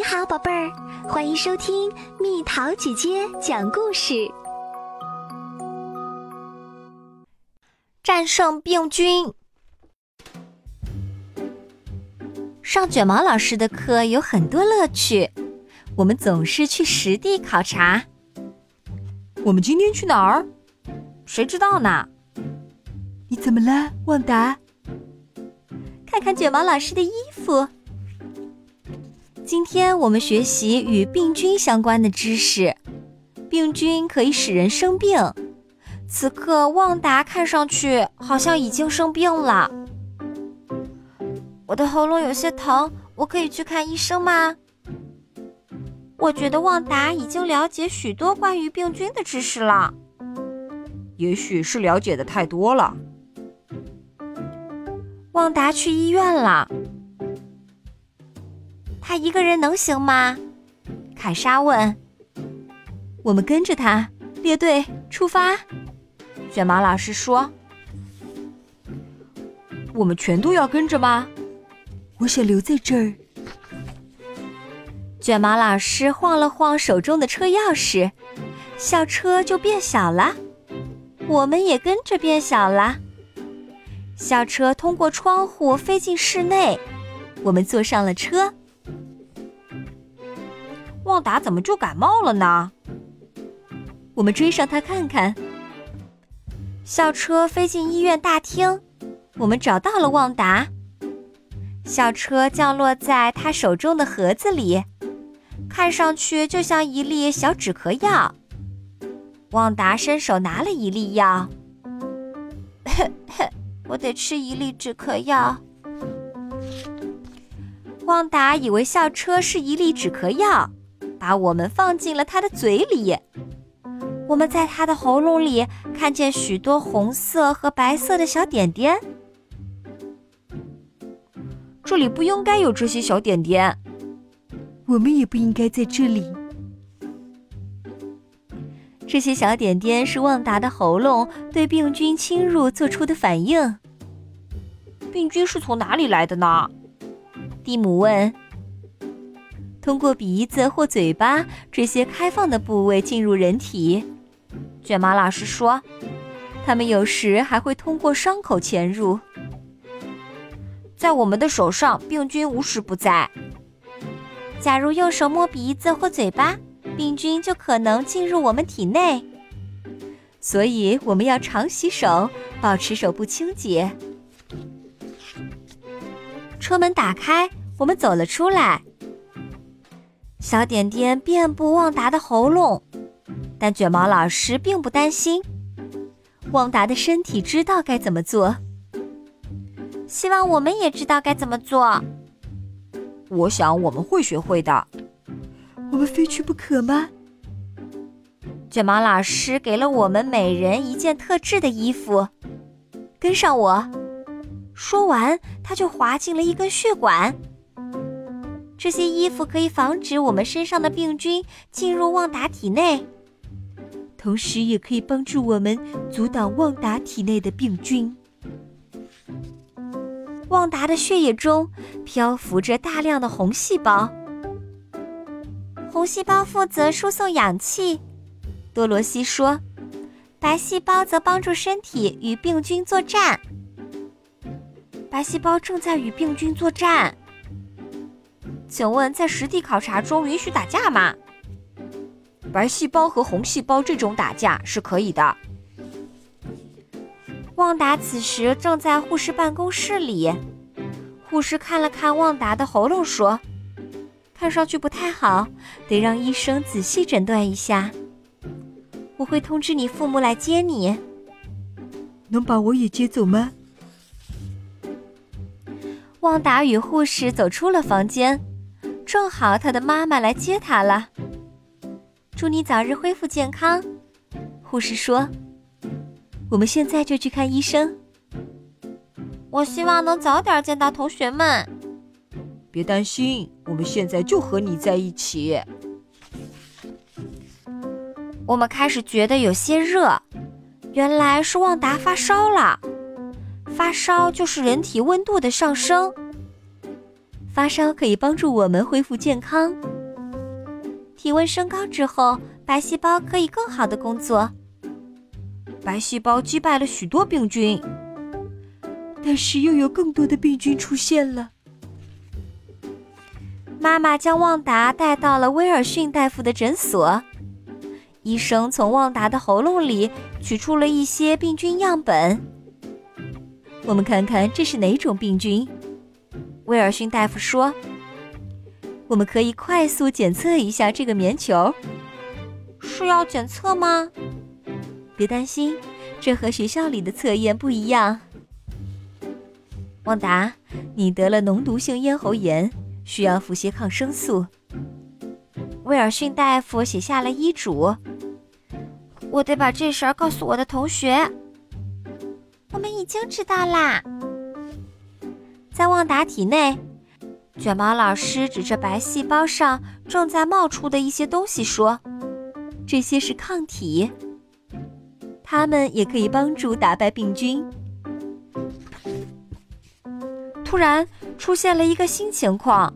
你好，宝贝儿，欢迎收听蜜桃姐姐讲故事。战胜病菌。上卷毛老师的课有很多乐趣，我们总是去实地考察。我们今天去哪儿？谁知道呢？你怎么了，旺达？看看卷毛老师的衣服。今天我们学习与病菌相关的知识。病菌可以使人生病。此刻，旺达看上去好像已经生病了。我的喉咙有些疼，我可以去看医生吗？我觉得旺达已经了解许多关于病菌的知识了。也许是了解的太多了。旺达去医院了。他一个人能行吗？凯莎问。我们跟着他，列队出发。卷毛老师说：“我们全都要跟着吗？”我想留在这儿。卷毛老师晃了晃手中的车钥匙，校车就变小了。我们也跟着变小了。校车通过窗户飞进室内，我们坐上了车。旺达怎么就感冒了呢？我们追上他看看。校车飞进医院大厅，我们找到了旺达。校车降落在他手中的盒子里，看上去就像一粒小止咳药。旺达伸手拿了一粒药，我得吃一粒止咳药。旺达以为校车是一粒止咳药。把我们放进了他的嘴里，我们在他的喉咙里看见许多红色和白色的小点点。这里不应该有这些小点点，我们也不应该在这里。这些小点点是旺达的喉咙对病菌侵入做出的反应。病菌是从哪里来的呢？蒂姆问。通过鼻子或嘴巴这些开放的部位进入人体，卷毛老师说，他们有时还会通过伤口潜入。在我们的手上，病菌无时不在。假如用手摸鼻子或嘴巴，病菌就可能进入我们体内。所以我们要常洗手，保持手部清洁。车门打开，我们走了出来。小点点遍布旺达的喉咙，但卷毛老师并不担心。旺达的身体知道该怎么做，希望我们也知道该怎么做。我想我们会学会的。我们非去不可吗？卷毛老师给了我们每人一件特制的衣服，跟上我。说完，他就滑进了一根血管。这些衣服可以防止我们身上的病菌进入旺达体内，同时也可以帮助我们阻挡旺达体内的病菌。旺达的血液中漂浮着大量的红细胞，红细胞负责输送氧气，多罗西说，白细胞则帮助身体与病菌作战。白细胞正在与病菌作战。请问，在实地考察中允许打架吗？白细胞和红细胞这种打架是可以的。旺达此时正在护士办公室里，护士看了看旺达的喉咙，说：“看上去不太好，得让医生仔细诊断一下。我会通知你父母来接你。能把我也接走吗？”旺达与护士走出了房间。正好他的妈妈来接他了。祝你早日恢复健康，护士说。我们现在就去看医生。我希望能早点见到同学们。别担心，我们现在就和你在一起。我们开始觉得有些热，原来是旺达发烧了。发烧就是人体温度的上升。发烧可以帮助我们恢复健康。体温升高之后，白细胞可以更好的工作。白细胞击败了许多病菌，但是又有更多的病菌出现了。妈妈将旺达带到了威尔逊大夫的诊所。医生从旺达的喉咙里取出了一些病菌样本。我们看看这是哪种病菌？威尔逊大夫说：“我们可以快速检测一下这个棉球。”是要检测吗？别担心，这和学校里的测验不一样。旺达，你得了脓毒性咽喉炎，需要服些抗生素。威尔逊大夫写下了医嘱。我得把这事儿告诉我的同学。我们已经知道啦。在旺达体内，卷毛老师指着白细胞上正在冒出的一些东西说：“这些是抗体，它们也可以帮助打败病菌。”突然出现了一个新情况，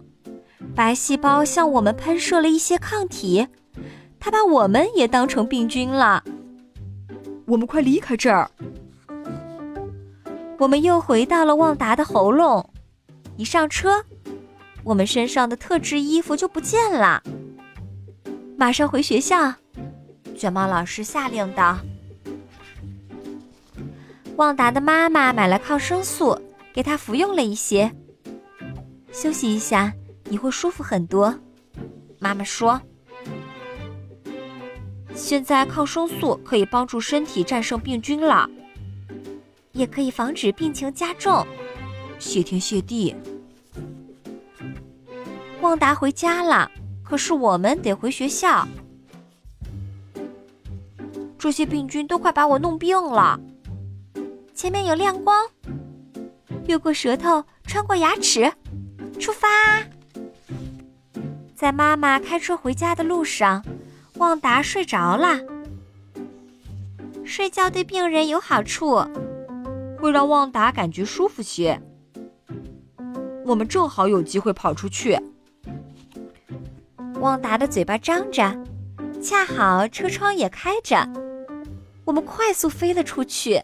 白细胞向我们喷射了一些抗体。它把我们也当成病菌了。我们快离开这儿！我们又回到了旺达的喉咙。一上车，我们身上的特制衣服就不见了。马上回学校，卷毛老师下令道。旺达的妈妈买了抗生素，给他服用了一些。休息一下，你会舒服很多。妈妈说。现在抗生素可以帮助身体战胜病菌了，也可以防止病情加重。谢天谢地！旺达回家了，可是我们得回学校。这些病菌都快把我弄病了。前面有亮光，越过舌头，穿过牙齿，出发！在妈妈开车回家的路上。旺达睡着了。睡觉对病人有好处，会让旺达感觉舒服些。我们正好有机会跑出去。旺达的嘴巴张着，恰好车窗也开着，我们快速飞了出去。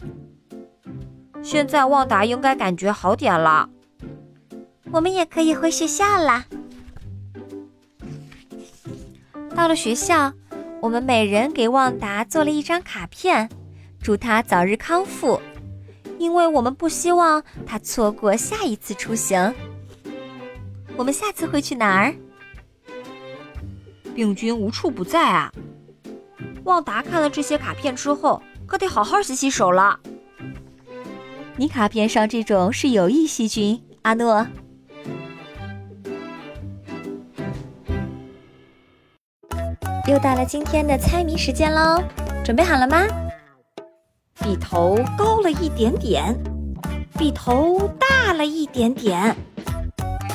现在旺达应该感觉好点了，我们也可以回学校啦。到了学校。我们每人给旺达做了一张卡片，祝他早日康复，因为我们不希望他错过下一次出行。我们下次会去哪儿？病菌无处不在啊！旺达看了这些卡片之后，可得好好洗洗手了。你卡片上这种是有益细菌，阿诺。又到了今天的猜谜时间喽，准备好了吗？比头高了一点点，比头大了一点点，